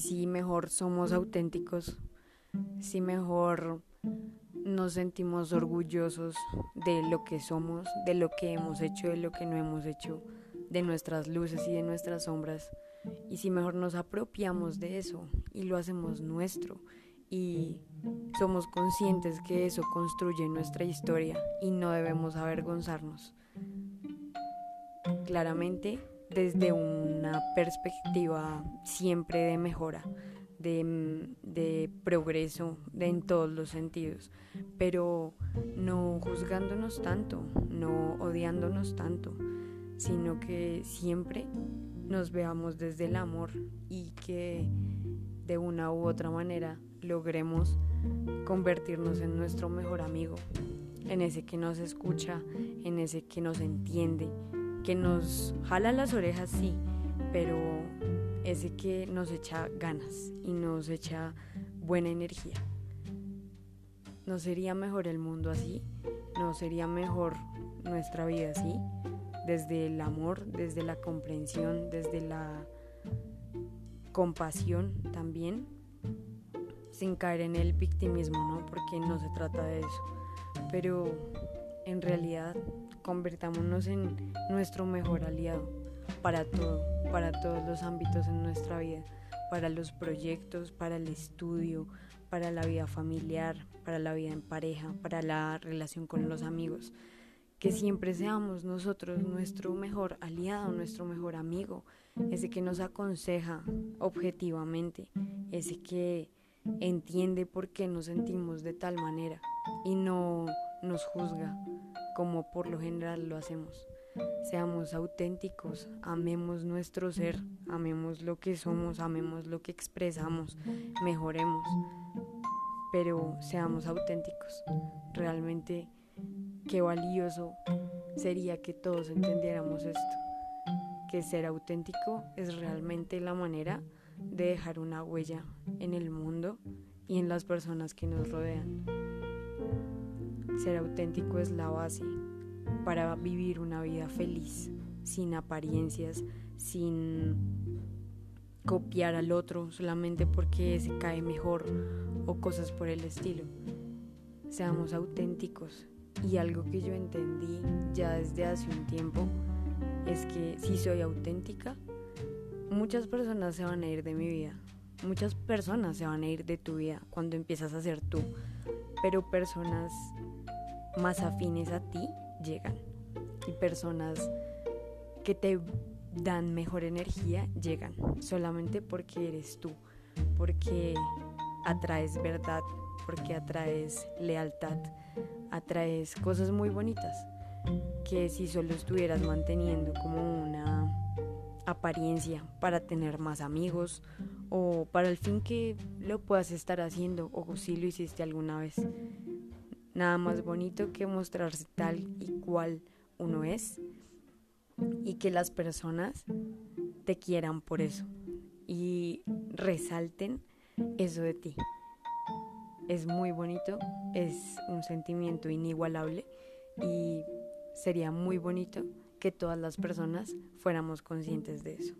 Si mejor somos auténticos, si mejor nos sentimos orgullosos de lo que somos, de lo que hemos hecho, de lo que no hemos hecho, de nuestras luces y de nuestras sombras. Y si mejor nos apropiamos de eso y lo hacemos nuestro y somos conscientes que eso construye nuestra historia y no debemos avergonzarnos. Claramente desde una perspectiva siempre de mejora, de, progreso de en todos los sentidos, pero no juzgándonos tanto, no odiándonos tanto, sino que siempre nos veamos desde el amor y que de una u otra manera logremos convertirnos en nuestro mejor amigo, en ese que nos escucha, en ese que nos entiende, que nos jala las orejas, sí, pero ese que nos echa ganas y nos echa buena energía. ¿No sería mejor el mundo así? ¿No sería mejor nuestra vida así? Desde el amor, desde la comprensión, desde la compasión también, sin caer en el victimismo, ¿no? Porque no se trata de eso. Pero en realidad convertámonos en nuestro mejor aliado para todo, para todos los ámbitos en nuestra vida, para los proyectos, para el estudio, para la vida familiar, para la vida en pareja, para la relación con los amigos. Que siempre seamos nosotros nuestro mejor aliado, nuestro mejor amigo, ese que nos aconseja objetivamente, ese que entiende por qué nos sentimos de tal manera y no nos juzga como por lo general lo hacemos. Seamos auténticos, amemos nuestro ser, amemos lo que somos, amemos lo que expresamos, mejoremos, pero seamos auténticos. Realmente qué valioso sería que todos entendiéramos esto, que ser auténtico es realmente la manera de dejar una huella en el mundo y en las personas que nos rodean. Ser auténtico es la base para vivir una vida feliz, sin apariencias, sin copiar al otro solamente porque se cae mejor o cosas por el estilo. Seamos auténticos. Y algo que yo entendí ya desde hace un tiempo es que si soy auténtica, muchas personas se van a ir de mi vida. Muchas personas se van a ir de tu vida cuando empiezas a ser tú. Pero personas más afines a ti llegan. Y personas que te dan mejor energía llegan solamente porque eres tú, porque atraes verdad, porque atraes lealtad, atraes cosas muy bonitas que si solo estuvieras manteniendo como una apariencia para tener más amigos o para el fin que lo puedas estar haciendo o si lo hiciste alguna vez. Nada más bonito que mostrarse tal y cual uno es y que las personas te quieran por eso y resalten eso de ti. Es muy bonito, es un sentimiento inigualable y sería muy bonito que todas las personas fuéramos conscientes de eso.